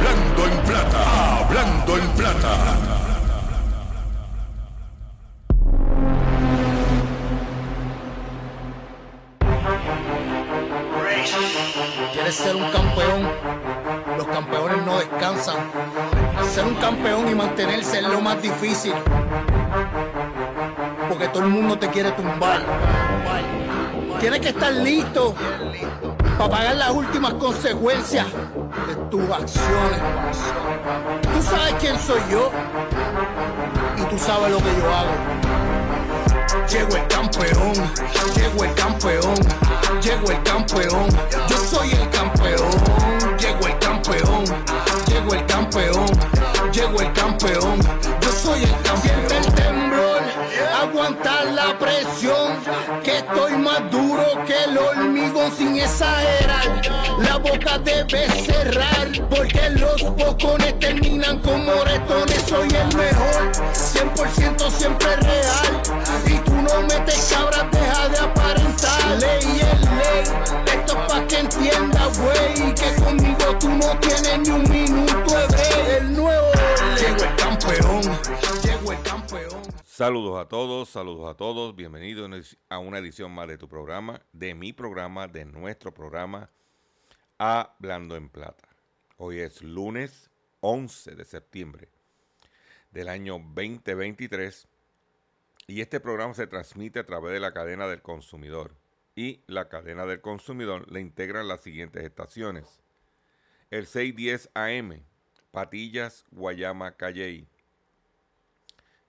Hablando en plata, hablando en plata. ¿Quieres ser un campeón? Los campeones no descansan. Ser un campeón y mantenerse es lo más difícil. Porque todo el mundo te quiere tumbar. Tienes que estar listo para pagar las últimas consecuencias tus acciones. Tú sabes quién soy yo y tú sabes lo que yo hago. Llego el campeón, llego el campeón, llego el campeón, yo soy el campeón, llego el campeón, llego el campeón, llego el campeón, yo soy el campeón. Que estoy más duro que el hormigón sin exagerar. La boca debe cerrar, porque los bocones terminan como moretones. Soy el mejor, 100% siempre real. Y tú no metes cabras, deja de aparentar. Ley es ley, esto es pa' que entienda, güey. Que conmigo tú no tienes ni un Saludos a todos, saludos a todos, bienvenidos a una edición más de tu programa, de mi programa, de nuestro programa, Hablando en Plata. Hoy es lunes 11 de septiembre del año 2023 y este programa se transmite a través de la cadena del consumidor y la cadena del consumidor le integran las siguientes estaciones. El 610 AM, Patillas, Guayama, Calley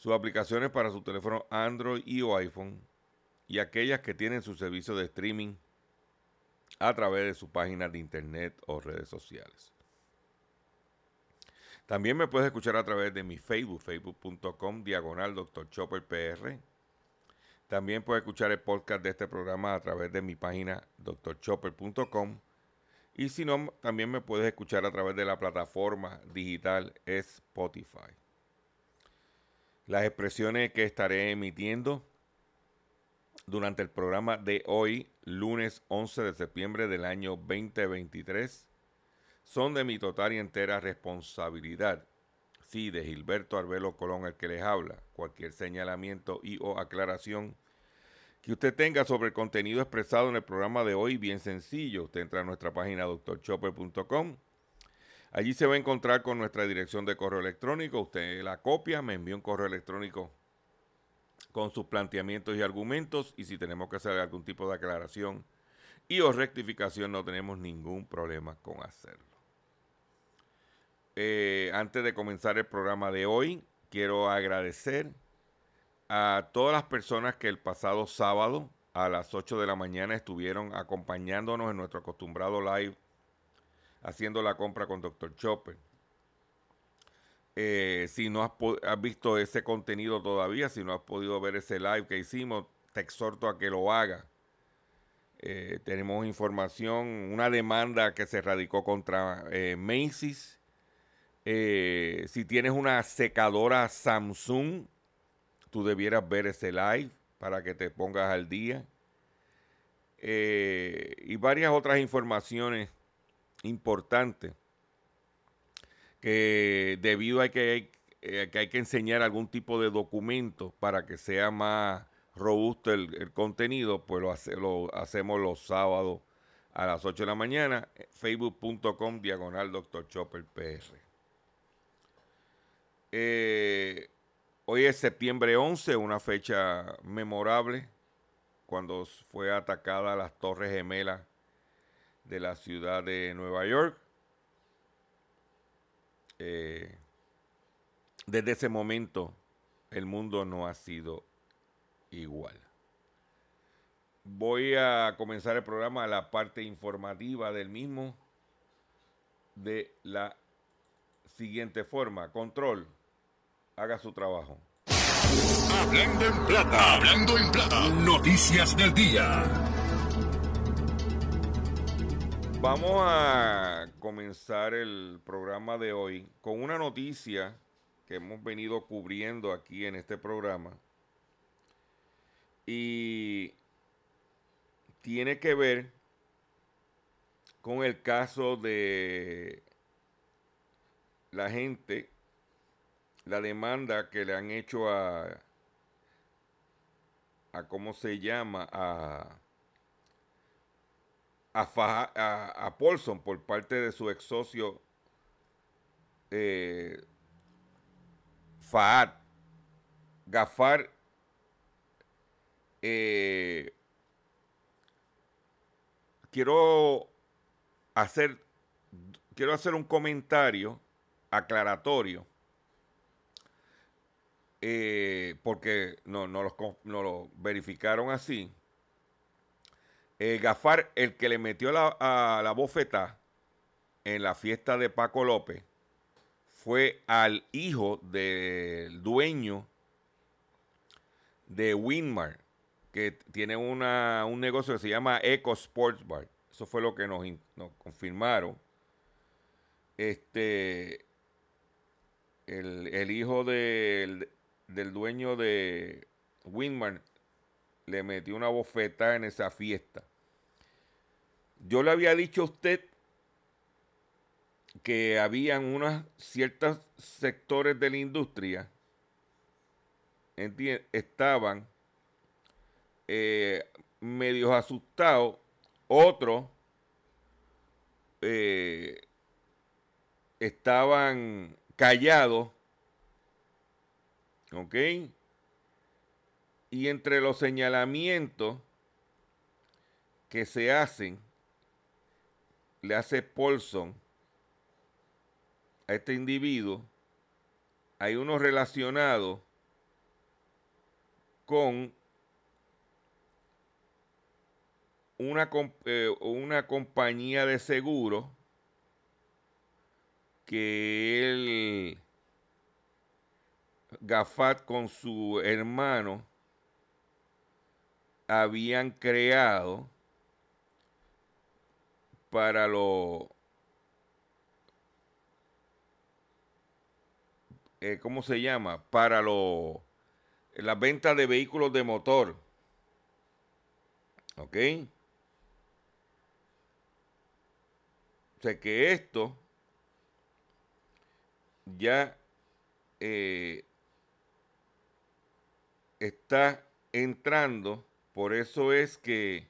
sus aplicaciones para su teléfono Android y o iPhone y aquellas que tienen su servicio de streaming a través de su página de internet o redes sociales. También me puedes escuchar a través de mi Facebook, facebook.com, diagonal Dr. Chopper PR. También puedes escuchar el podcast de este programa a través de mi página drchopper.com. Y si no, también me puedes escuchar a través de la plataforma digital Spotify. Las expresiones que estaré emitiendo durante el programa de hoy, lunes 11 de septiembre del año 2023, son de mi total y entera responsabilidad. Sí, de Gilberto Arbelo Colón, el que les habla. Cualquier señalamiento y o aclaración que usted tenga sobre el contenido expresado en el programa de hoy, bien sencillo. Usted entra a nuestra página doctorchopper.com. Allí se va a encontrar con nuestra dirección de correo electrónico. Usted la copia, me envía un correo electrónico con sus planteamientos y argumentos. Y si tenemos que hacer algún tipo de aclaración y o rectificación, no tenemos ningún problema con hacerlo. Eh, antes de comenzar el programa de hoy, quiero agradecer a todas las personas que el pasado sábado a las 8 de la mañana estuvieron acompañándonos en nuestro acostumbrado live haciendo la compra con Dr. Chopper. Eh, si no has, visto ese contenido todavía, si no has podido ver ese live que hicimos, te exhorto a que lo haga. Eh, tenemos información, una demanda que se radicó contra eh, Macy's. Eh, si tienes una secadora Samsung, tú debieras ver ese live para que te pongas al día. Y varias otras informaciones importantes que debido a que hay, eh, que hay que enseñar algún tipo de documento para que sea más robusto el, contenido, pues lo, hace, lo, hacemos los sábados a las 8 de la mañana, facebook.com diagonal Dr. Chopper PR. Eh, hoy es septiembre 11, una fecha memorable, cuando fue atacada las Torres Gemelas de la ciudad de Nueva York. Eh, desde ese momento el mundo no ha sido igual. Voy a comenzar el programa, la parte informativa del mismo, de la siguiente forma. Control, haga su trabajo. Hablando en plata, hablando en plata, noticias del día. Vamos a comenzar el programa de hoy con una noticia que hemos venido cubriendo aquí en este programa. Y tiene que ver con el caso de la gente, la demanda que le han hecho a, a ¿cómo se llama? A, a, a, Paulson por parte de su ex socio eh, Fahad Gafar eh, quiero hacer quiero hacer un comentario aclaratorio eh, porque no, no, lo verificaron así. Eh, Gafar, el que le metió la, a la bofeta en la fiesta de Paco López, fue al hijo del dueño de Winmar, que tiene una, un negocio que se llama Eco Sports Bar. Eso fue lo que nos, confirmaron. Este, el, hijo del, del dueño de Winmar le metió una bofeta en esa fiesta. Yo le había dicho a usted que habían unos ciertos sectores de la industria estaban eh, medios asustados, otros eh, estaban callados, ¿ok? Y entre los señalamientos que se hacen, le hace Paulson a este individuo, hay uno relacionado con una, eh, una compañía de seguro que él, Gafat con su hermano, habían creado para lo eh, ¿cómo se llama? Para lo la venta de vehículos de motor. ¿Ok? O sea que esto ya eh, está entrando, por eso es que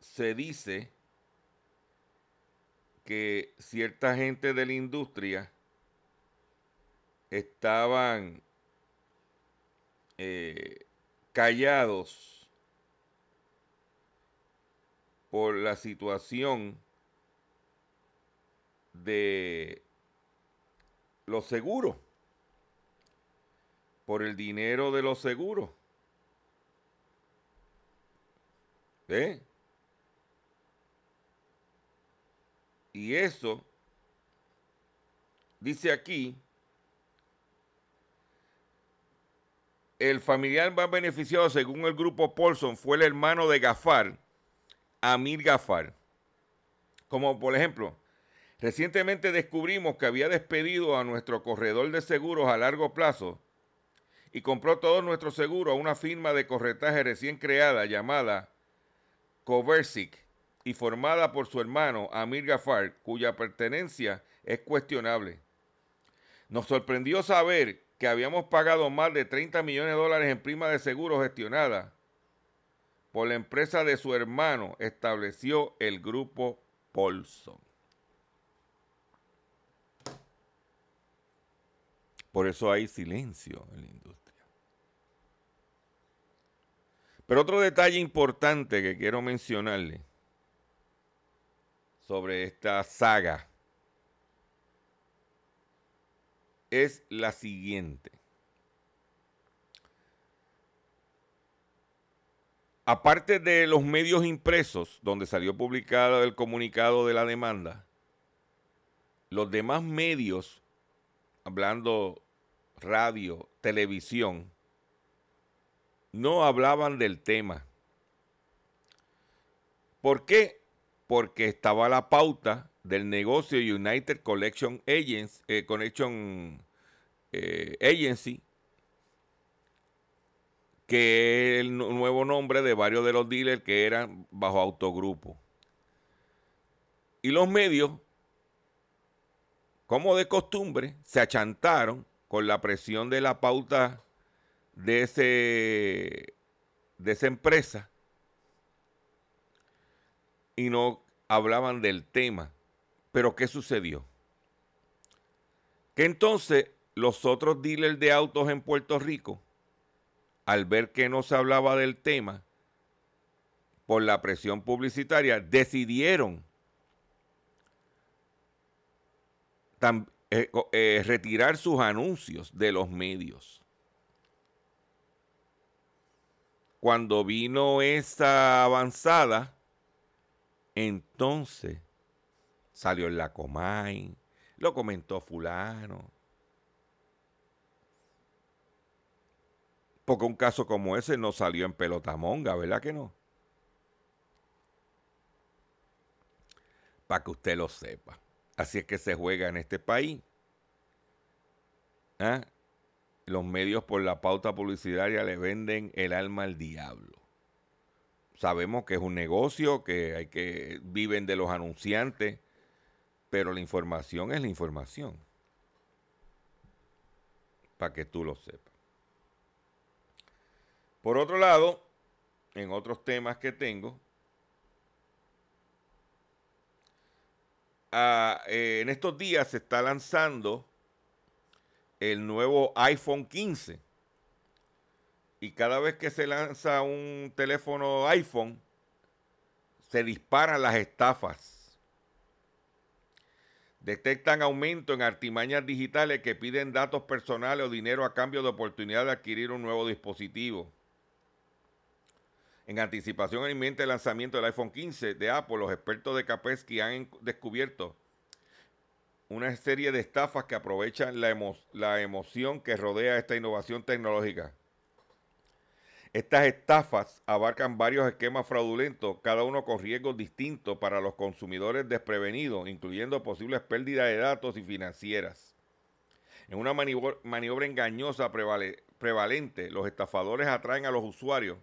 se dice que cierta gente de la industria estaban eh, callados por la situación de los seguros, por el dinero de los seguros. Y eso, dice aquí, el familiar más beneficiado, según el grupo Paulson, fue el hermano de Gafar, Amir Gafar. Como por ejemplo, Recientemente descubrimos que había despedido a nuestro corredor de seguros a largo plazo y compró todos nuestros seguros a una firma de corretaje recién creada llamada Coversic y formada por su hermano Amir Gafar, cuya pertenencia es cuestionable. Nos sorprendió saber que habíamos pagado más de 30 millones de dólares en prima de seguros gestionada por la empresa de su hermano, estableció el grupo Paulson. Por eso hay silencio en la industria. Pero otro detalle importante que quiero mencionarle sobre esta saga es la siguiente. Aparte de los medios impresos, donde salió publicado el comunicado de la demanda, los demás medios, hablando radio, televisión, no hablaban del tema. ¿Por qué? Porque estaba la pauta del negocio United Collection Agency, eh, eh, Agency, que es el nuevo nombre de varios de los dealers que eran bajo autogrupo. Y los medios, como de costumbre, se achantaron con la presión de la pauta de, ese, de esa empresa y no hablaban del tema. Pero ¿qué sucedió? Que entonces los otros dealers de autos en Puerto Rico, al ver que no se hablaba del tema, por la presión publicitaria, decidieron eh, eh, retirar sus anuncios de los medios. Cuando vino esa avanzada, entonces salió en la Comay, lo comentó fulano. Porque un caso como ese no salió en pelotamonga, ¿verdad que no? Para que usted lo sepa. Así es que se juega en este país. ¿Ah? Los medios por la pauta publicitaria le venden el alma al diablo. Sabemos que es un negocio, que hay que viven de los anunciantes pero la información es la información. Para que tú lo sepas. Por otro lado, en otros temas que tengo, ah, eh, en estos días se está lanzando el nuevo iPhone 15. Y cada vez que se lanza un teléfono iPhone, se disparan las estafas Detectan aumento en artimañas digitales que piden datos personales o dinero a cambio de oportunidad de adquirir un nuevo dispositivo. En anticipación al inminente lanzamiento del iPhone 15 de Apple, los expertos de Kaspersky han descubierto una serie de estafas que aprovechan la, la emoción que rodea esta innovación tecnológica. Estas estafas abarcan varios esquemas fraudulentos, cada uno con riesgos distintos para los consumidores desprevenidos, incluyendo posibles pérdidas de datos y financieras. En una maniobra, engañosa prevalente, los estafadores atraen a los usuarios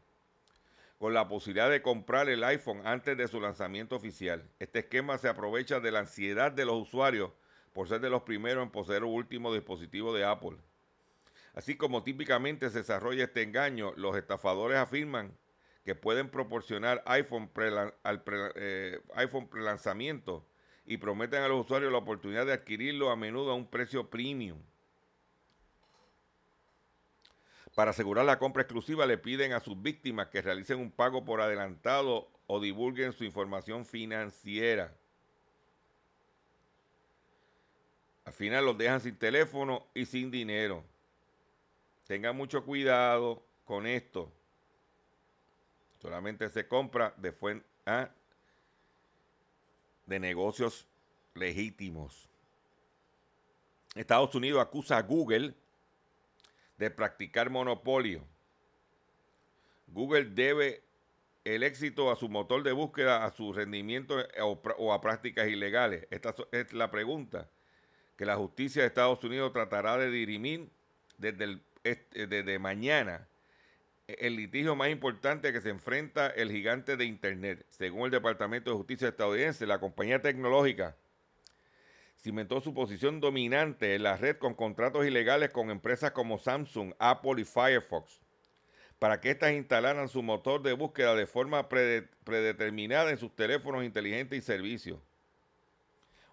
con la posibilidad de comprar el iPhone antes de su lanzamiento oficial. Este esquema se aprovecha de la ansiedad de los usuarios por ser de los primeros en poseer el último dispositivo de Apple. Así como típicamente se desarrolla este engaño, los estafadores afirman que pueden proporcionar iPhone, al eh, iPhone prelanzamiento y prometen a los usuarios la oportunidad de adquirirlo a menudo a un precio premium. Para asegurar la compra exclusiva le piden a sus víctimas que realicen un pago por adelantado o divulguen su información financiera. Al final los dejan sin teléfono y sin dinero. Tengan mucho cuidado con esto. Solamente se compra de, ¿ah? de negocios legítimos. Estados Unidos acusa a Google de practicar monopolio. Google debe el éxito a su motor de búsqueda, a su rendimiento o, o, a prácticas ilegales. Esta es la pregunta que la justicia de Estados Unidos tratará de dirimir desde el desde eh, mañana el litigio más importante que se enfrenta el gigante de Internet. Según el Departamento de Justicia estadounidense, la compañía tecnológica cimentó su posición dominante en la red con contratos ilegales con empresas como Samsung, Apple y Firefox para que éstas instalaran su motor de búsqueda de forma predeterminada en sus teléfonos inteligentes y servicios.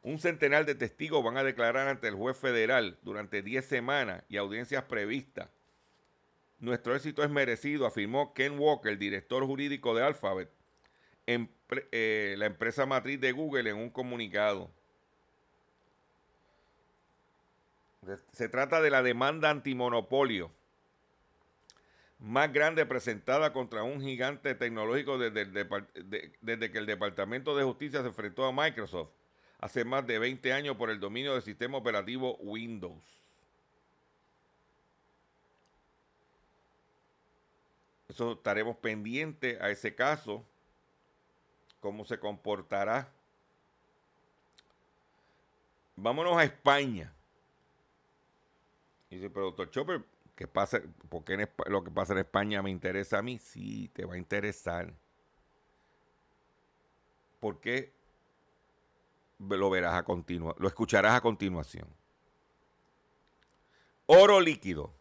Un centenar de testigos van a declarar ante el juez federal durante 10 semanas y audiencias previstas. Nuestro éxito es merecido, afirmó Ken Walker, director jurídico de Alphabet, eh, la empresa matriz de Google, en un comunicado. Se trata de la demanda antimonopolio más grande presentada contra un gigante tecnológico desde, que el Departamento de Justicia se enfrentó a Microsoft hace más de 20 años por el dominio del sistema operativo Windows. Eso estaremos pendientes a ese caso, cómo se comportará. Vámonos a España. dice, pero doctor Chopper, ¿qué pasa? ¿Por qué lo que pasa en España me interesa a mí? Sí, te va a interesar. ¿Por qué? Lo verás a continuación, lo escucharás a continuación. Oro líquido.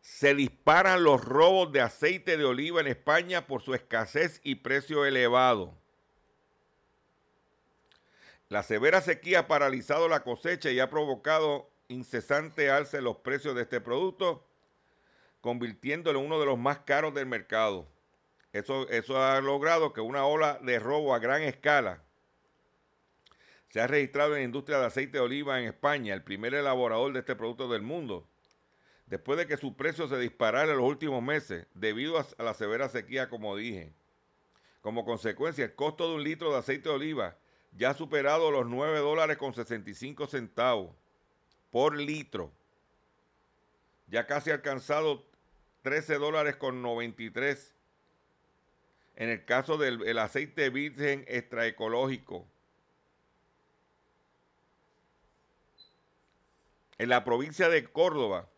Se disparan los robos de aceite de oliva en España por su escasez y precio elevado. La severa sequía ha paralizado la cosecha y ha provocado incesante alza en los precios de este producto, convirtiéndolo en uno de los más caros del mercado. Eso, eso ha logrado que una ola de robo a gran escala se ha registrado en la industria de aceite de oliva en España, el primer elaborador de este producto del mundo, después de que su precio se disparara en los últimos meses debido a la severa sequía, como dije. Como consecuencia, el costo de un litro de aceite de oliva ya ha superado los 9 dólares con 65 centavos por litro. Ya casi alcanzado 13 dólares con 93. En el caso del aceite virgen extraecológico. En la provincia de Córdoba,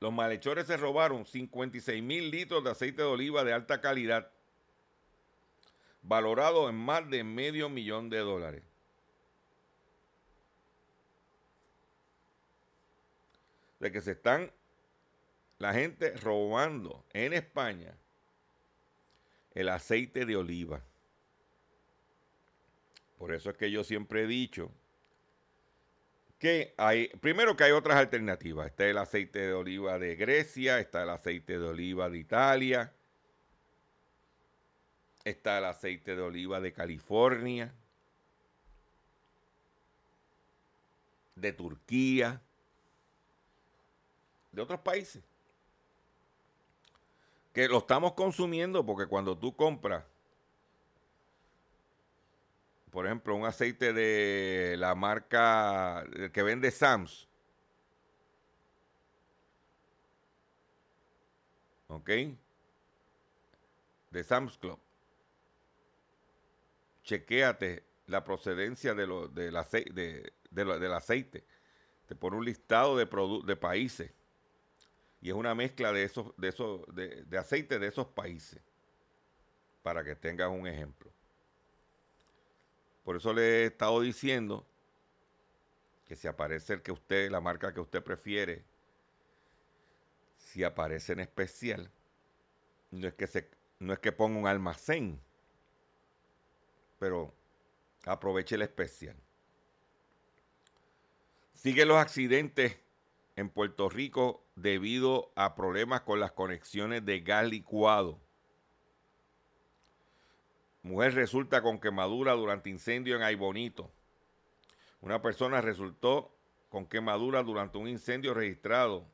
los malhechores se robaron 56 mil litros de aceite de oliva de alta calidad, valorado en más de medio millón de dólares. de que se están la gente robando en España el aceite de oliva. Por eso es que yo siempre he dicho que hay, primero que hay otras alternativas. Está el aceite de oliva de Grecia, está el aceite de oliva de Italia, está el aceite de oliva de California, de Turquía de otros países. Que lo estamos consumiendo porque cuando tú compras, por ejemplo, un aceite de la marca que vende Sams, ¿ok? De Sam's Club. Chequéate la procedencia de lo, del, aceite, del aceite. Te pone un listado de, de países y es una mezcla de esos, de esos, de, aceite de esos países. Para que tengan un ejemplo. Por eso le he estado diciendo que si aparece el que usted, la marca que usted prefiere, si aparece en especial, no es que se, no es que ponga un almacén, pero aproveche el especial. Sigue los accidentes en Puerto Rico debido a problemas con las conexiones de gas licuado. Mujer resulta con quemadura durante incendio en Aybonito. Una persona resultó con quemadura durante un incendio registrado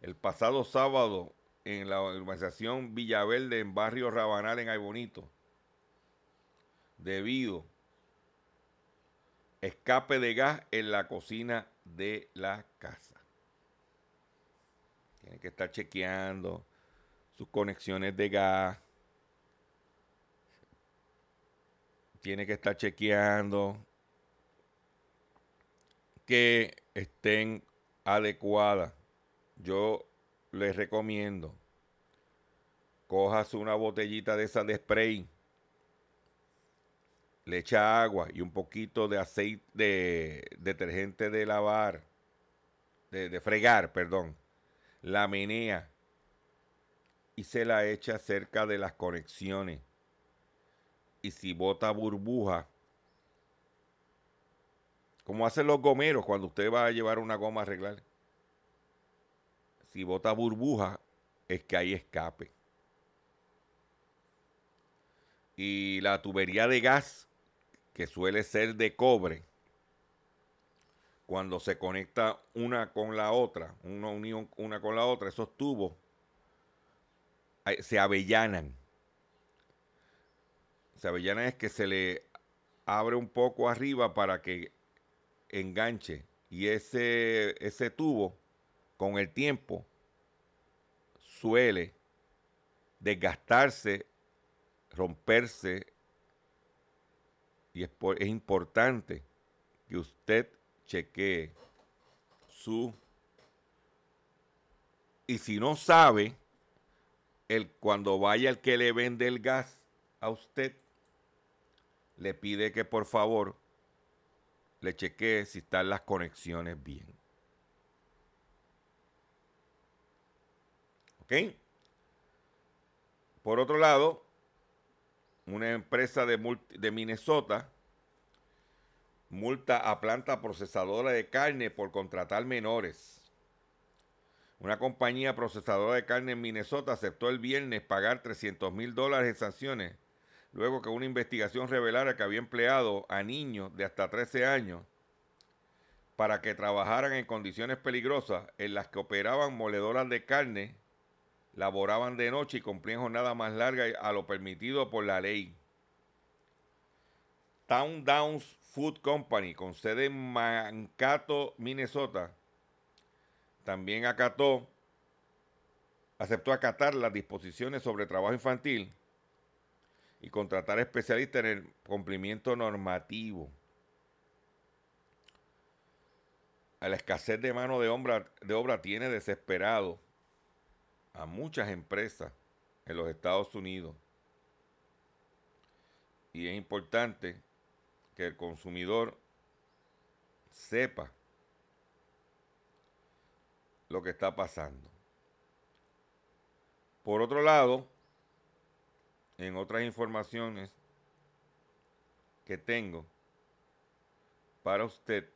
el pasado sábado en la urbanización Villaverde en barrio Rabanal en Aybonito. Debido escape de gas en la cocina de la casa. Tiene que estar chequeando sus conexiones de gas. Tiene que estar chequeando que estén adecuadas. Yo les recomiendo cojas una botellita de esa de spray, le echa agua y un poquito de aceite de detergente de lavar, de fregar, perdón la menea y se la echa cerca de las conexiones. Y si bota burbuja, como hacen los gomeros cuando usted va a llevar una goma a arreglar. Si bota burbuja, es que hay escape. Y la tubería de gas, que suele ser de cobre, cuando se conecta una con la otra, una unión una con la otra, esos tubos se avellanan. Se avellanan es que se le abre un poco arriba para que enganche. Y ese, ese tubo, con el tiempo, suele desgastarse, romperse. Y es, es importante que usted chequee su... Y si no sabe, el, cuando vaya el que le vende el gas a usted, le pide que por favor le chequee si están las conexiones bien. ¿Ok? Por otro lado, una empresa de, de Minnesota multa a planta procesadora de carne por contratar menores. Una compañía procesadora de carne en Minnesota aceptó el viernes pagar 300 mil dólares en sanciones, luego que una investigación revelara que había empleado a niños de hasta 13 años para que trabajaran en condiciones peligrosas en las que operaban moledoras de carne, laboraban de noche y cumplían jornadas más largas a lo permitido por la ley. Town Downs Food Company, con sede en Mankato, Minnesota, también acató, aceptó acatar las disposiciones sobre trabajo infantil y contratar especialistas en el cumplimiento normativo. A la escasez de mano de obra, de obra tiene desesperado a muchas empresas en los Estados Unidos. Y es importante que el consumidor sepa lo que está pasando. Por otro lado, en otras informaciones que tengo para usted,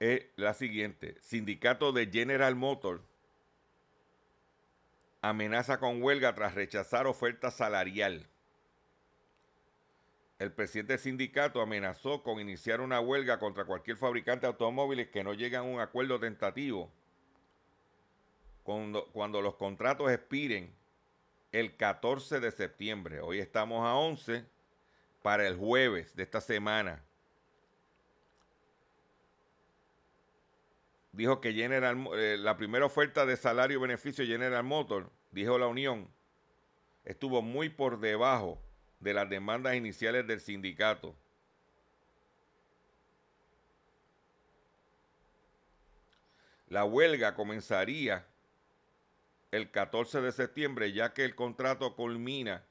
es la siguiente. Sindicato de General Motors amenaza con huelga tras rechazar oferta salarial. El presidente del sindicato amenazó con iniciar una huelga contra cualquier fabricante de automóviles que no llegue a un acuerdo tentativo cuando, cuando los contratos expiren el 14 de septiembre. Hoy estamos a 11 para el jueves de esta semana. Dijo que General, eh, la primera oferta de salario y beneficio General Motors, dijo la Unión, estuvo muy por debajo de las demandas iniciales del sindicato. La huelga comenzaría el 14 de septiembre, ya que el contrato culmina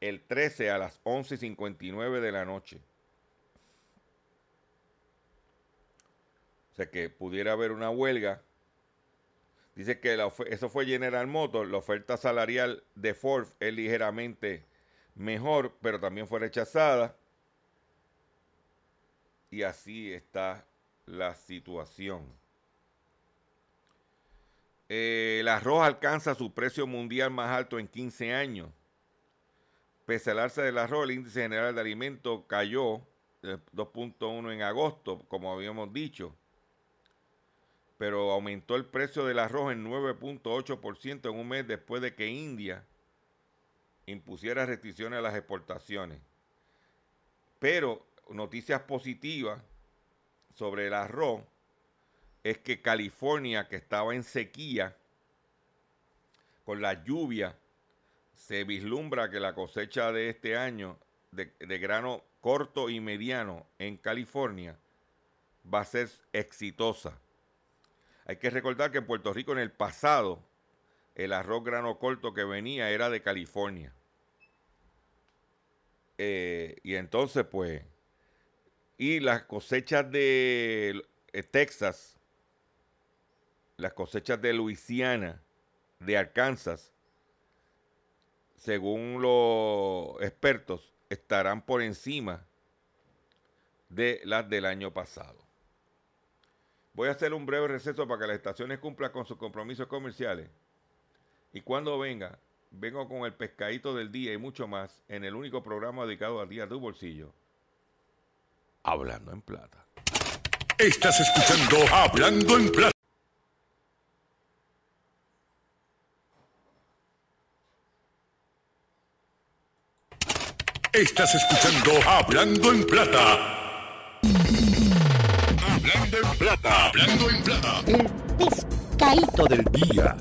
el 13 a las 11.59 de la noche. O sea que pudiera haber una huelga. Dice que eso fue General Motors. La oferta salarial de Ford es ligeramente mejor, pero también fue rechazada. Y así está la situación. Eh, el arroz alcanza su precio mundial más alto en 15 años. Pese al alza del arroz, el índice general de alimentos cayó 2.1 en agosto, como habíamos dicho. Pero aumentó el precio del arroz en 9.8% en un mes después de que India impusiera restricciones a las exportaciones. Pero noticias positivas sobre el arroz es que California, que estaba en sequía, con la lluvia, se vislumbra que la cosecha de este año de, de, grano corto y mediano en California va a ser exitosa. Hay que recordar que en Puerto Rico en el pasado el arroz grano corto que venía era de California. Eh, y entonces, pues, y las cosechas de eh, Texas, las cosechas de Luisiana, de Arkansas, según los expertos, estarán por encima de las del año pasado. Voy a hacer un breve receso para que las estaciones cumplan con sus compromisos comerciales. Y cuando venga, vengo con el pescadito del día y mucho más en el único programa dedicado al día de tu bolsillo. Hablando en plata. Estás escuchando Hablando en plata. Estás escuchando Hablando en Plata. Hablando en Plata. Hablando en Plata. El pescadito del día.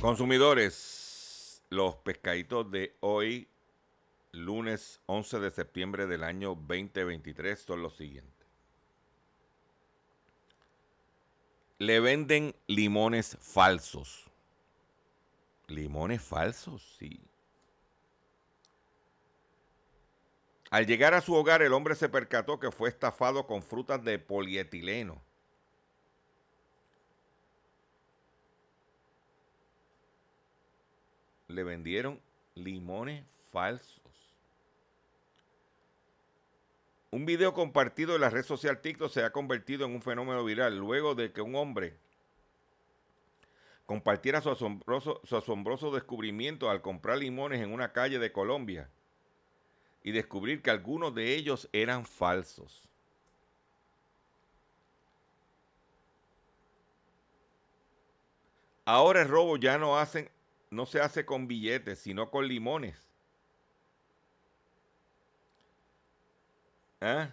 Consumidores, los pescaditos de hoy, lunes 11 de septiembre del año 2023, son los siguientes. Le venden limones falsos. Limones falsos, sí. Al llegar a su hogar, el hombre se percató que fue estafado con frutas de polietileno. Le vendieron limones falsos. Un video compartido en la red social TikTok se ha convertido en un fenómeno viral luego de que un hombre compartiera su asombroso, descubrimiento al comprar limones en una calle de Colombia y descubrir que algunos de ellos eran falsos. Ahora el robo ya no, hacen, no se hace con billetes, sino con limones. ¿Ah?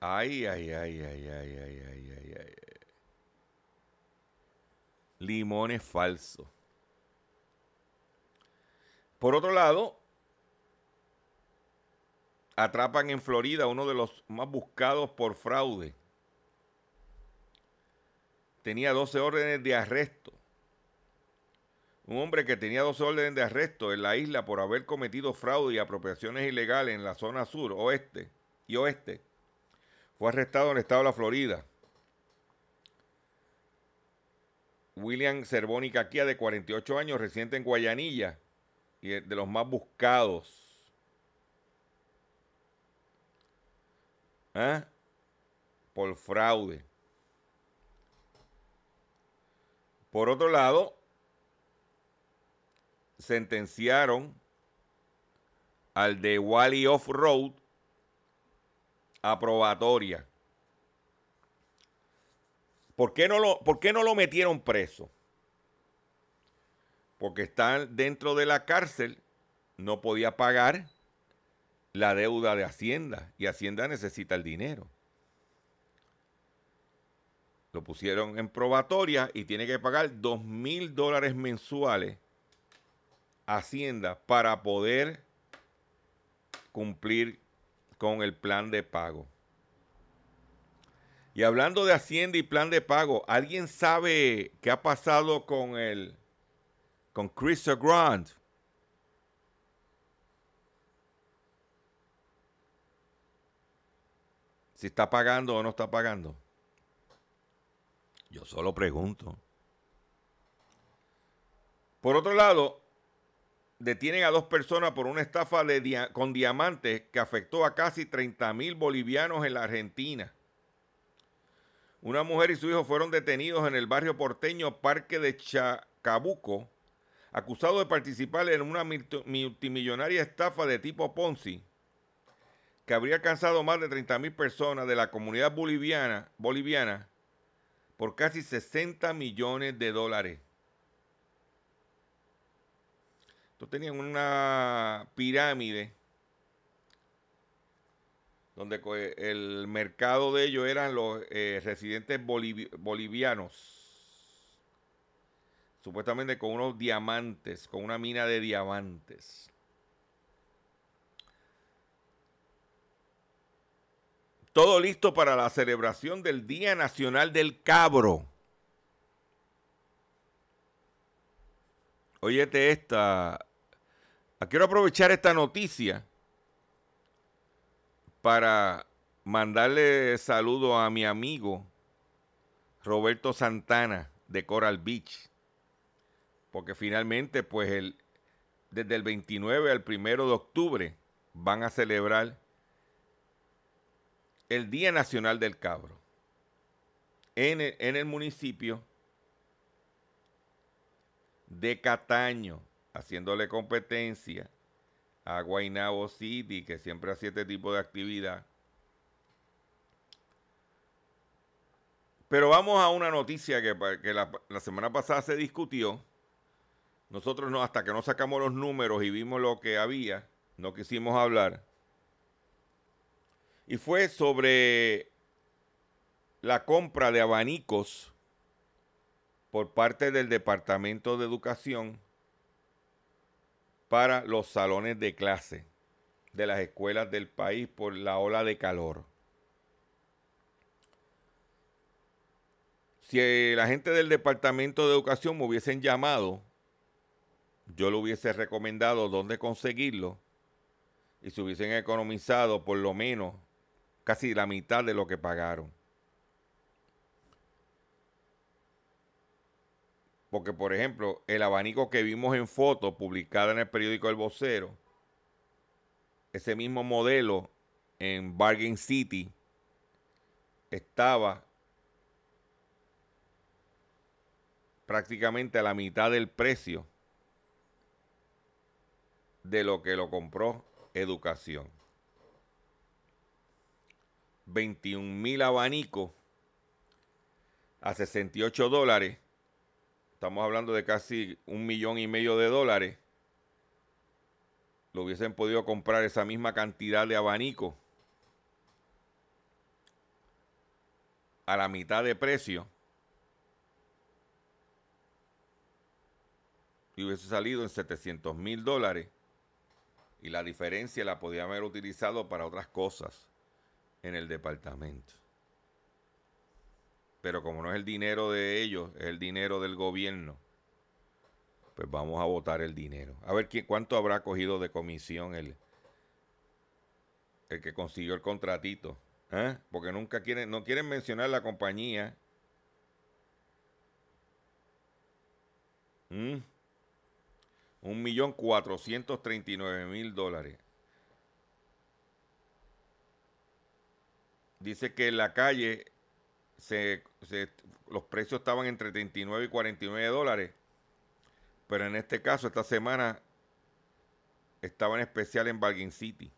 Ay, ay, ay, ay, ay, ay, ay, ay, ay. Limones falsos. Por otro lado, atrapan en Florida uno de los más buscados por fraude. Tenía 12 órdenes de arresto. Un hombre que tenía 12 órdenes de arresto en la isla por haber cometido fraude y apropiaciones ilegales en la zona sur, oeste y oeste, fue arrestado en el estado de la Florida. William Cervoni Caquia, de 48 años, residente en Guayanilla, y de los más buscados. ¿Ah? Por fraude. Por otro lado, sentenciaron al de Wally Off Road a probatoria. ¿Por qué, no lo, ¿Por qué no lo metieron preso? Porque está dentro de la cárcel, no podía pagar la deuda de Hacienda y Hacienda necesita el dinero. Lo pusieron en probatoria y tiene que pagar dos mil dólares mensuales Hacienda para poder cumplir con el plan de pago. Y hablando de Hacienda y plan de pago, ¿alguien sabe qué ha pasado con el con Chris Grant? Si está pagando o no está pagando. Yo solo pregunto. Por otro lado, detienen a dos personas por una estafa con diamantes que afectó a casi 30 mil bolivianos en la Argentina. Una mujer y su hijo fueron detenidos en el barrio porteño Parque de Chacabuco, acusados de participar en una multimillonaria estafa de tipo Ponzi que habría alcanzado más de 30 mil personas de la comunidad boliviana, boliviana por casi 60 millones de dólares. Entonces tenían una pirámide donde el mercado de ellos eran los eh, residentes bolivianos, supuestamente con unos diamantes, con una mina de diamantes. Todo listo para la celebración del Día Nacional del Cabro. Óyete esta, Quiero aprovechar esta noticia para mandarle saludo a mi amigo Roberto Santana de Coral Beach, porque finalmente, pues, el, desde el 29 al 1 de octubre van a celebrar el Día Nacional del Cabro en el municipio de Cataño, haciéndole competencia a Guaynabo City, que siempre hace este tipo de actividad. Pero vamos a una noticia que, la, la, semana pasada se discutió. Nosotros no, hasta que no sacamos los números y vimos lo que había, no quisimos hablar. Y fue sobre la compra de abanicos por parte del Departamento de Educación para los salones de clase de las escuelas del país por la ola de calor. Si la gente del Departamento de Educación me hubiesen llamado, yo le hubiese recomendado dónde conseguirlo y se hubiesen economizado por lo menos casi la mitad de lo que pagaron. Porque, por ejemplo, el abanico que vimos en foto publicada en el periódico El Vocero, ese mismo modelo en Bargain City estaba prácticamente a la mitad del precio de lo que lo compró Educación. 21 mil abanicos a 68 dólares Estamos hablando de casi un millón y medio de dólares. Lo hubiesen podido comprar esa misma cantidad de abanico a la mitad de precio. Y hubiese salido en 700 mil dólares. Y la diferencia la podía haber utilizado para otras cosas en el departamento. Pero como no es el dinero de ellos, es el dinero del gobierno, pues vamos a votar el dinero. A ver cuánto habrá cogido de comisión el, el que consiguió el contratito. ¿eh? Porque nunca quieren, no quieren mencionar la compañía. ¿Mm? Un millón cuatrocientos treinta y nueve mil dólares. Dice que en la calle se, los precios estaban entre 39 y 49 dólares. Pero en este caso, esta semana estaba en especial en Bargain City.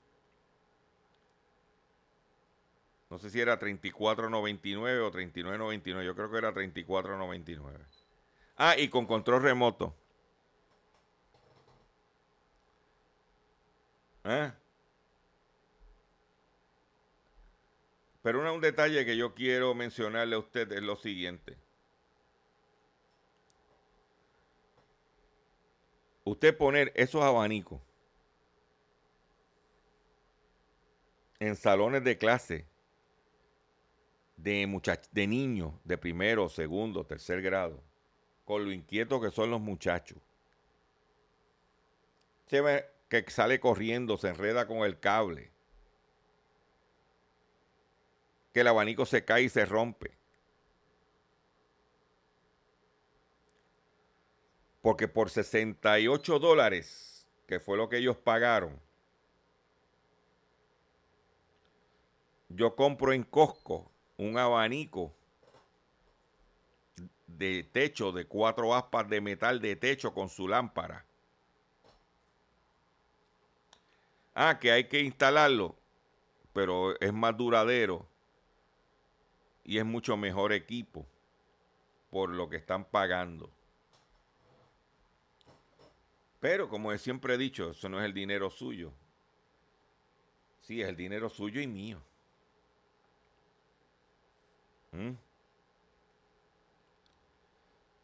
No sé si era 34.99 o 39.99. Yo creo que era 34.99. Ah, y con control remoto. ¿Eh? Pero un detalle que yo quiero mencionarle a usted es lo siguiente. Usted poner esos abanicos en salones de clase de, de niños de primero, segundo, tercer grado, con lo inquieto que son los muchachos. Se ve que sale corriendo, se enreda con el cable que el abanico se cae y se rompe. Porque por 68 dólares, que fue lo que ellos pagaron, yo compro en Costco un abanico de techo de cuatro aspas de metal de techo con su lámpara. Ah, que hay que instalarlo, pero es más duradero y es mucho mejor equipo por lo que están pagando. Pero como siempre he dicho, eso no es el dinero suyo. Sí, es el dinero suyo y mío. ¿Mm?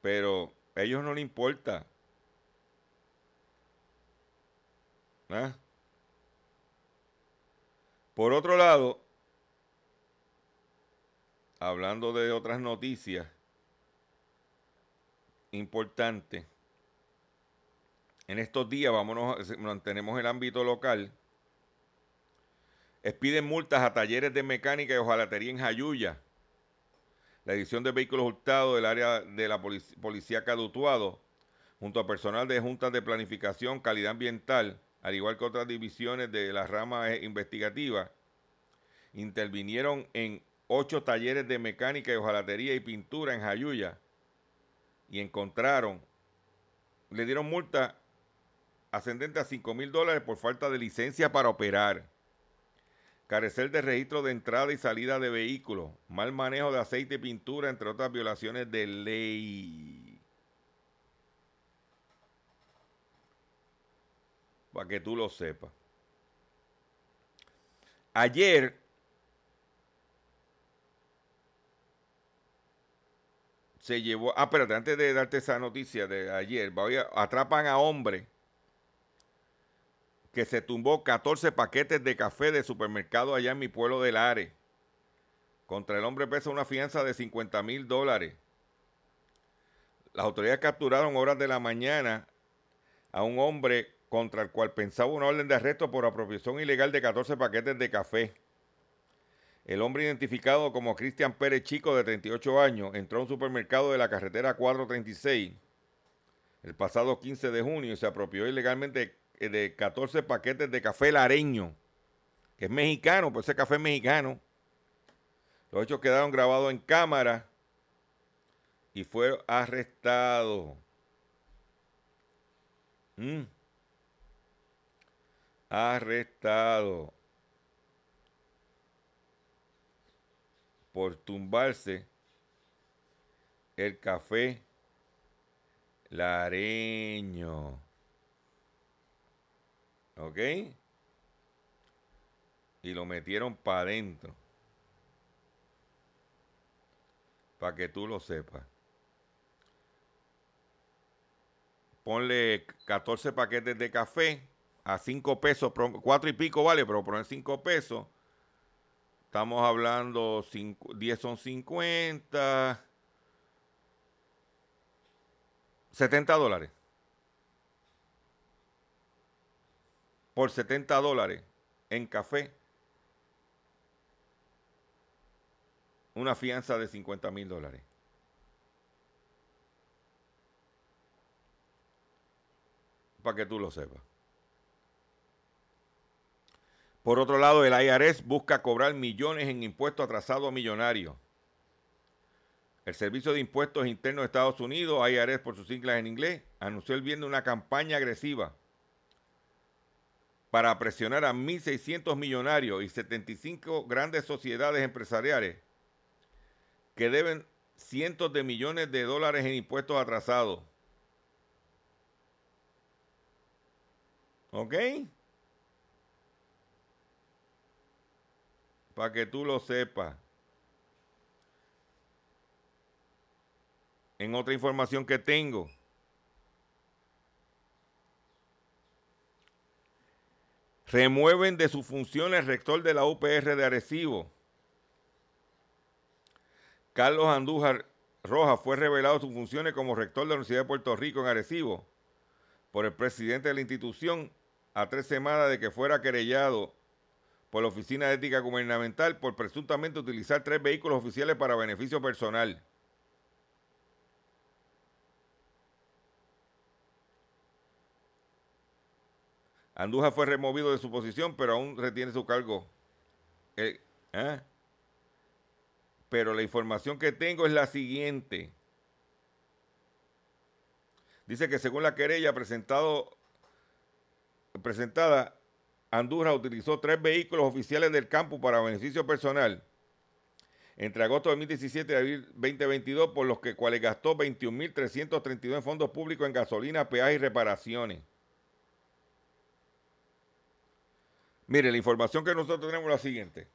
Pero a ellos no les importa. ¿Ah? Por otro lado, hablando de otras noticias importantes, en estos días, vámonos, mantenemos el ámbito local. expiden multas a talleres de mecánica y hojalatería en Jayuya. La edición de vehículos hurtados del área de la policía Cadutuado, junto a personal de juntas de planificación, calidad ambiental, al igual que otras divisiones de la rama investigativa, intervinieron en ocho talleres de mecánica y hojalatería y pintura en Jayuya y encontraron, le dieron multa ascendente a 5 mil dólares por falta de licencia para operar, carecer de registro de entrada y salida de vehículos, mal manejo de aceite y pintura, entre otras violaciones de ley. Para que tú lo sepas. Ayer se llevó. Ah, espérate, antes de darte esa noticia de ayer, atrapan a hombre que se tumbó 14 paquetes de café de supermercado allá en mi pueblo de Lares. Contra el hombre pesa una fianza de 50 mil dólares. Las autoridades capturaron horas de la mañana a un hombre contra el cual pensaba una orden de arresto por apropiación ilegal de 14 paquetes de café. El hombre identificado como Cristian Pérez Chico, de 38 años, entró a un supermercado de la carretera 436 el pasado 15 de junio y se apropió ilegalmente de 14 paquetes de café lareño, que es mexicano, pues ese café es mexicano. Los hechos quedaron grabados en cámara y fue arrestado. Mm. Arrestado. Por tumbarse el café lareño. ¿Ok? Y lo metieron para adentro. Para que tú lo sepas. Ponle 14 paquetes de café a 5 pesos, 4 y pico vale, pero poner 5 pesos Estamos hablando, 10 son 50, 70 dólares. Por 70 dólares en café. Una fianza de 50 mil dólares. Para que tú lo sepas. Por otro lado, el IRS busca cobrar millones en impuestos atrasados a millonarios. El Servicio de Impuestos Internos de Estados Unidos, IRS por sus siglas en inglés, anunció el viernes una campaña agresiva para presionar a 1.600 millonarios y 75 grandes sociedades empresariales que deben cientos de millones de dólares en impuestos atrasados. ¿Ok? Para que tú lo sepas. En otra información que tengo, remueven de sus funciones rector de la UPR de Arecibo. Carlos Andújar Rojas fue revelado sus funciones como rector de la Universidad de Puerto Rico en Arecibo por el presidente de la institución a tres semanas de que fuera querellado por la Oficina de Ética Gubernamental por presuntamente utilizar tres vehículos oficiales para beneficio personal. Andújar fue removido de su posición, pero aún retiene su cargo. Eh, ¿eh? Pero la información que tengo es la siguiente. Dice que según la querella presentado, presentada, Andurra utilizó tres vehículos oficiales del campo para beneficio personal entre agosto de 2017 y abril 2022, por los que cuales gastó 21.332 en fondos públicos en gasolina, peaje y reparaciones. Mire, la información que nosotros tenemos es la siguiente.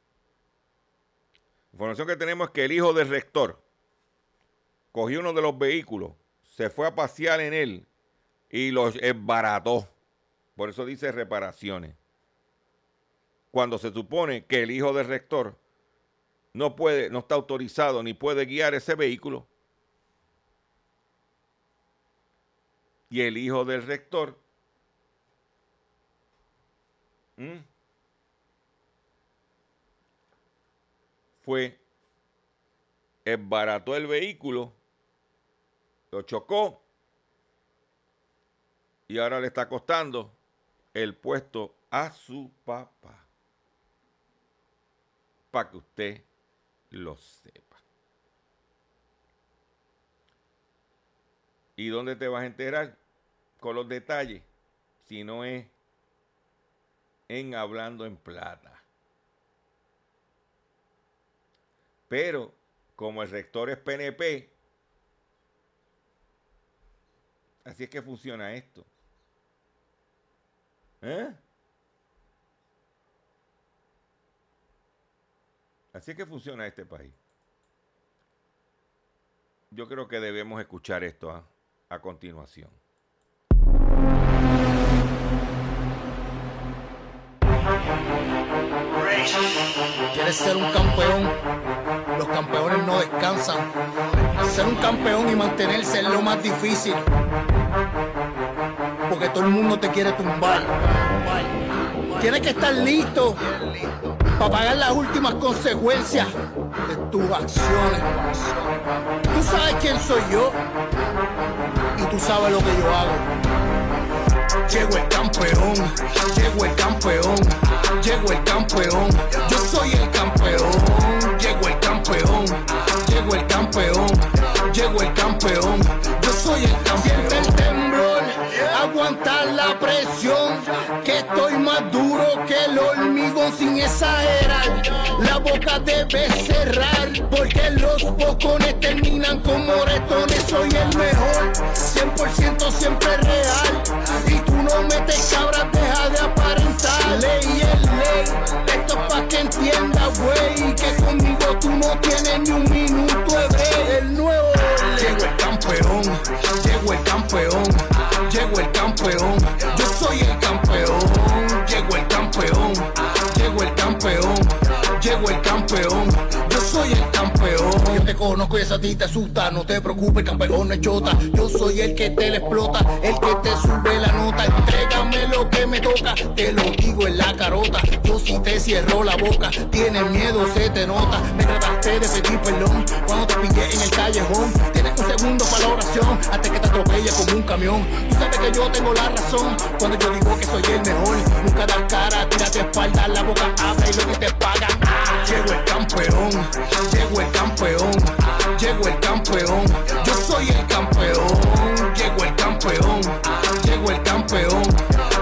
La información que tenemos es que el hijo del rector cogió uno de los vehículos, se fue a pasear en él y los esbarató. Por eso dice reparaciones cuando se supone que el hijo del rector no puede, no está autorizado ni puede guiar ese vehículo. Y el hijo del rector fue, esbarató el vehículo, lo chocó y ahora le está costando el puesto a su papá. Para que usted lo sepa. ¿Y dónde te vas a enterar? Con los detalles. Si no es en Hablando en Plata. Pero como el rector es PNP, así es que funciona esto. ¿Eh? Así es que funciona este país. Yo creo que debemos escuchar esto a, continuación. ¿Quieres ser un campeón? Los campeones no descansan. Ser un campeón y mantenerse es lo más difícil. Porque todo el mundo te quiere tumbar. Tienes que estar listo para pagar las últimas consecuencias de tus acciones. Tú sabes quién soy yo y tú sabes lo que yo hago. Llego el campeón, llego el campeón, llego el campeón, yo soy el campeón, llego el campeón, llego el campeón, llego el campeón, yo soy el campeón. Siente el temblor, aguantar la presión, estoy más duro que el hormigón sin exagerar. La boca debe cerrar, porque los bocones terminan como moretones. Soy el mejor, 100% siempre real. Y tú no metes cabras, deja de aparentar. Ley es ley, esto es pa' que entienda, güey. Que conmigo tú no tienes ni un minuto de break. El nuevo Llego el campeón, llego el campeón, llego el campeón. Conozco y esa a ti te asusta. No te preocupes, campeón no es chota. Yo soy el que te le explota, el que te sube la nota. Entrégame lo que me toca, te lo Cierro la boca, tienes miedo, se te nota. Me trataste de pedir perdón cuando te pillé en el callejón. Tienes un segundo para la oración, hasta que te atropelle como un camión. Tú sabes que yo tengo la razón cuando yo digo que soy el mejor. Nunca das cara, tírate espalda, la boca abre y lo que te pagan. Ah, Llego el campeón, llego el campeón, llego el campeón. Yo soy el campeón, llego el campeón, llego el campeón,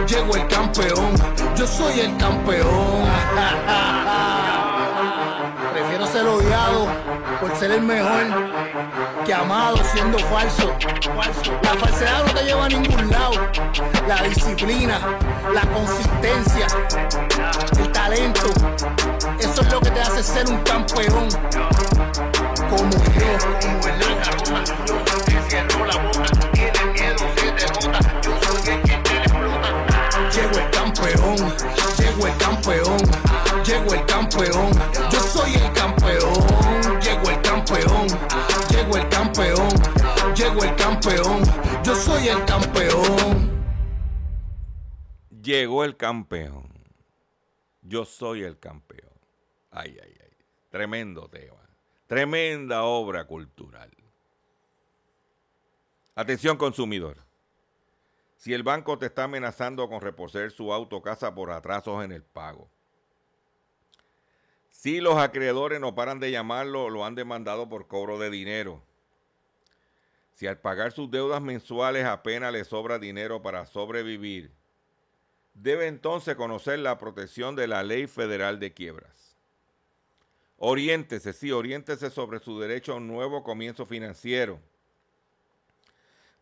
llego el campeón. Yo soy el campeón. Prefiero ser odiado por ser el mejor que amado siendo falso. La falsedad no te lleva a ningún lado. La disciplina, la consistencia, el talento, eso es lo que te hace ser un campeón. Como yo, como en llego el campeón, llego el campeón. Yo soy el campeón, llego el campeón, llego el campeón, llego el campeón. Yo soy el campeón. Llegó el campeón. Yo soy el campeón. Ay, ay, ay. Tremendo tema. Tremenda obra cultural. Atención consumidor. Si el banco te está amenazando con reposer su auto o casa por atrasos en el pago. Si los acreedores no paran de llamarlo, lo han demandado por cobro de dinero. Si al pagar sus deudas mensuales apenas le sobra dinero para sobrevivir, debe entonces conocer la protección de la Ley Federal de Quiebras. Oriéntese, sí, oriéntese sobre su derecho a un nuevo comienzo financiero.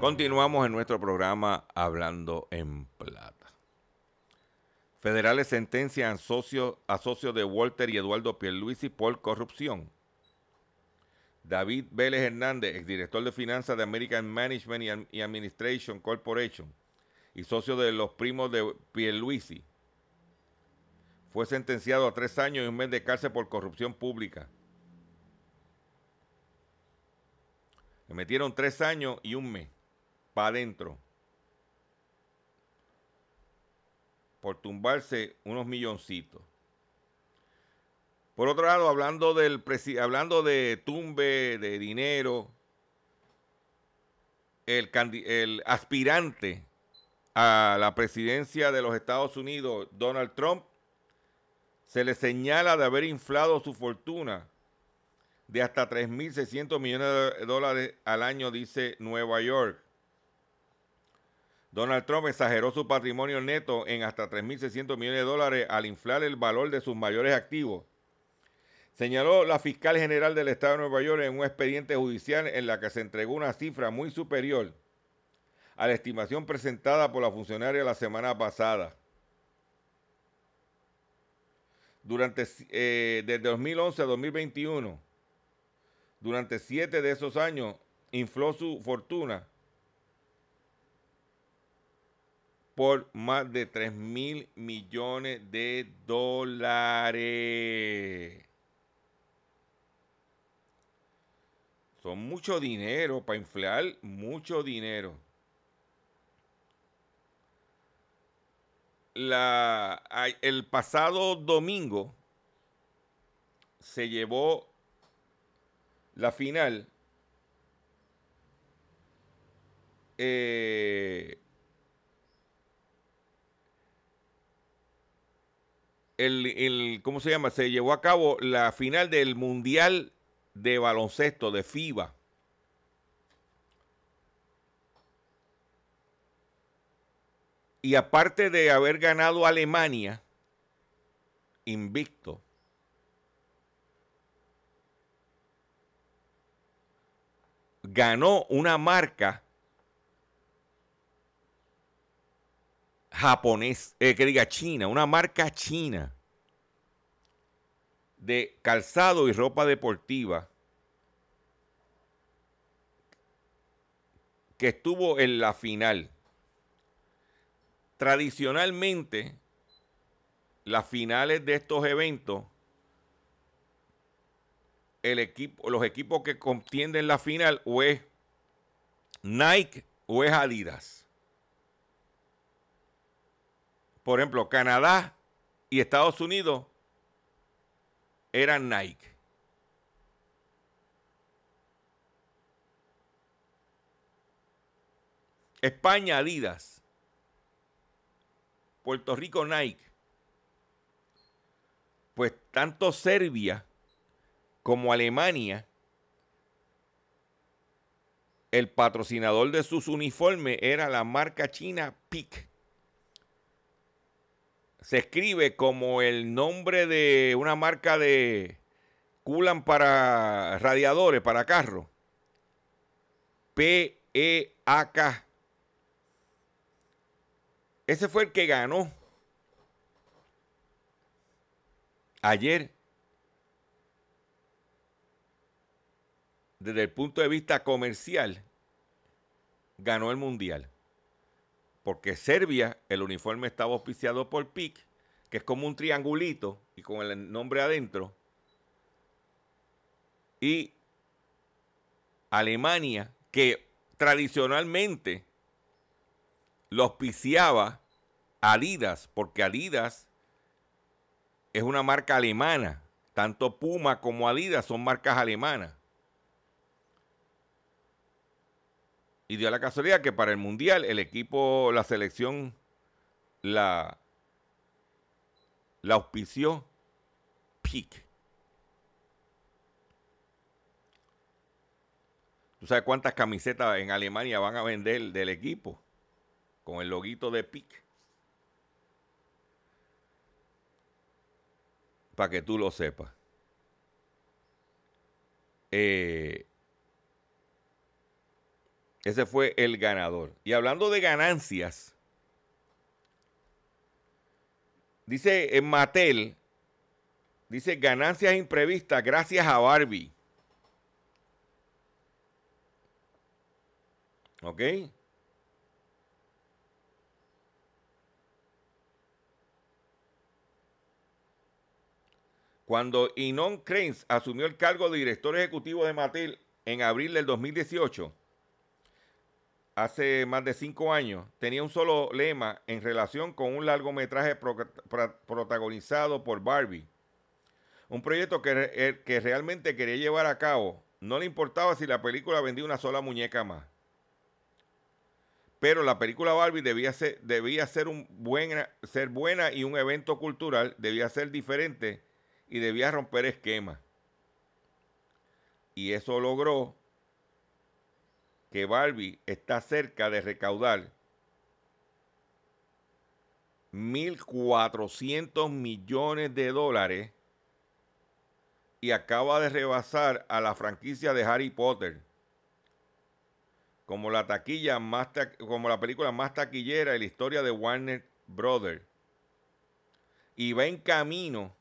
Continuamos en nuestro programa Hablando en Plata. Federales sentencian socio, a socios de Walter y Eduardo Pierluisi por corrupción. David Vélez Hernández, exdirector de finanzas de American Management y Administration Corporation y socio de los primos de Pierluisi, fue sentenciado a tres años y un mes de cárcel por corrupción pública. Le metieron tres años y un mes para adentro por tumbarse unos milloncitos. Por otro lado, hablando, del hablando de tumbe, de dinero, el, el aspirante a la presidencia de los Estados Unidos, Donald Trump, se le señala de haber inflado su fortuna de hasta 3.600 millones de dólares al año, dice Nueva York. Donald Trump exageró su patrimonio neto en hasta 3.600 millones de dólares al inflar el valor de sus mayores activos. Señaló la fiscal general del estado de Nueva York en un expediente judicial en la que se entregó una cifra muy superior a la estimación presentada por la funcionaria la semana pasada. Durante eh, desde 2011 a 2021, durante siete de esos años, infló su fortuna por más de 3 mil millones de dólares. Son mucho dinero para inflar, mucho dinero. La, el pasado domingo se llevó la final eh, el, ¿cómo se llama? Se llevó a cabo la final del Mundial de Baloncesto de FIBA. Y aparte de haber ganado Alemania, invicto, ganó una marca japonés, eh, que diga China, una marca china de calzado y ropa deportiva que estuvo en la final. Tradicionalmente, las finales de estos eventos, el equipo, los equipos que contienden la final o es Nike o es Adidas por ejemplo, Canadá y Estados Unidos eran Nike. España Adidas. Puerto Rico Nike. Pues tanto Serbia como Alemania, el patrocinador de sus uniformes era la marca china PIC se escribe como el nombre de una marca de culan para radiadores, para carros. P-E-A-K. Ese fue el que ganó ayer. Desde el punto de vista comercial, ganó el mundial porque Serbia, el uniforme estaba auspiciado por PIC, que es como un triangulito y con el nombre adentro. Y Alemania, que tradicionalmente lo auspiciaba Adidas, porque Adidas es una marca alemana. Tanto Puma como Adidas son marcas alemanas. Y dio la casualidad que para el Mundial el equipo, la selección, la, auspició Peak. ¿Tú sabes cuántas camisetas en Alemania van a vender del equipo? Con el loguito de Peak. Para que tú lo sepas. Eh, ese fue el ganador. Y hablando de ganancias, dice en Mattel, dice ganancias imprevistas gracias a Barbie. ¿Ok? Cuando Inon Krenz asumió el cargo de director ejecutivo de Mattel en abril del 2018, hace más de cinco años, tenía un solo lema en relación con un largometraje protagonizado por Barbie. Un proyecto que, eh, que realmente quería llevar a cabo. No le importaba si la película vendía una sola muñeca más. Pero la película Barbie debía ser, debía ser, un buena, ser buena y un evento cultural, debía ser diferente y debía romper esquemas. Y eso logró que Barbie está cerca de recaudar 1.400 millones de dólares y acaba de rebasar a la franquicia de Harry Potter como la taquilla más como la película más taquillera en la historia de Warner Brothers y va en camino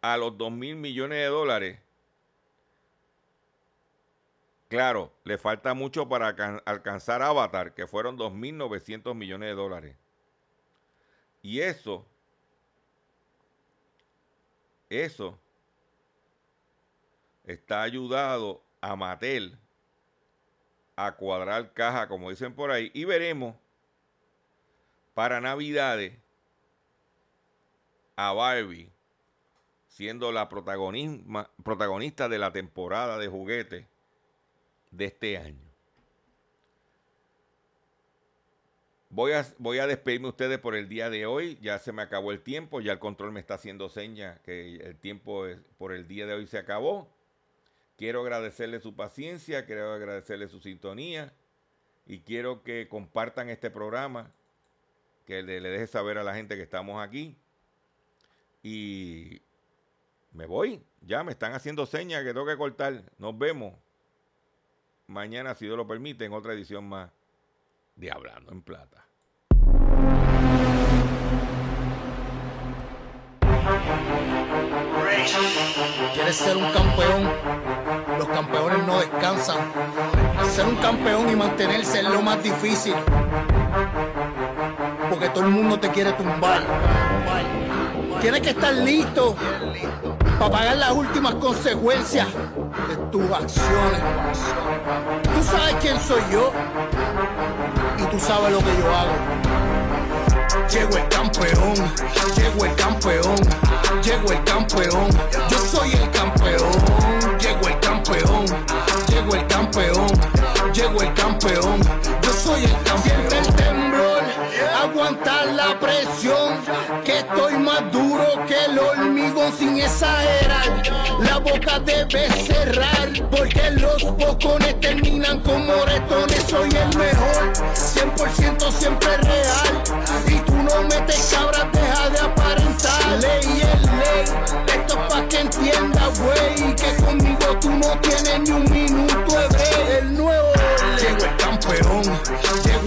a los 2 mil millones de dólares. Claro, le falta mucho para alcanzar Avatar, que fueron 2.900 millones de dólares. Y eso, eso está ayudado a Mattel a cuadrar caja, como dicen por ahí, y veremos para Navidades a Barbie siendo la protagonista de la temporada de juguetes de este año. Voy a, voy a despedirme ustedes por el día de hoy. Ya se me acabó el tiempo. Ya el control me está haciendo señas que el tiempo por el día de hoy se acabó. Quiero agradecerle su paciencia, quiero agradecerle su sintonía y quiero que compartan este programa, que le, le deje saber a la gente que estamos aquí. Y me voy. Ya me están haciendo señas que tengo que cortar. Nos vemos mañana, si Dios lo permite, en otra edición más de Hablando en Plata. ¿Quieres ser un campeón? Los campeones no descansan. Ser un campeón y mantenerse es lo más difícil. Porque todo el mundo te quiere tumbar. Tienes que estar listo para pagar las últimas consecuencias de tus acciones. Tú sabes quién soy yo y tú sabes lo que yo hago. Llego el campeón, llego el campeón, llego el campeón, yo soy el campeón, llego el campeón, llego el campeón, llego el campeón, yo soy el campeón aguantar la presión, que estoy más duro que el hormigón sin exagerar. La boca debe cerrar, porque los bocones terminan como moretones. Soy el mejor, 100% siempre real. Y tú no metes cabras, deja de aparentar. Ley es ley, esto es pa' que entienda, güey, que conmigo tú no tienes ni un minuto, hebreo. El nuevo, llegó el campeón, llegó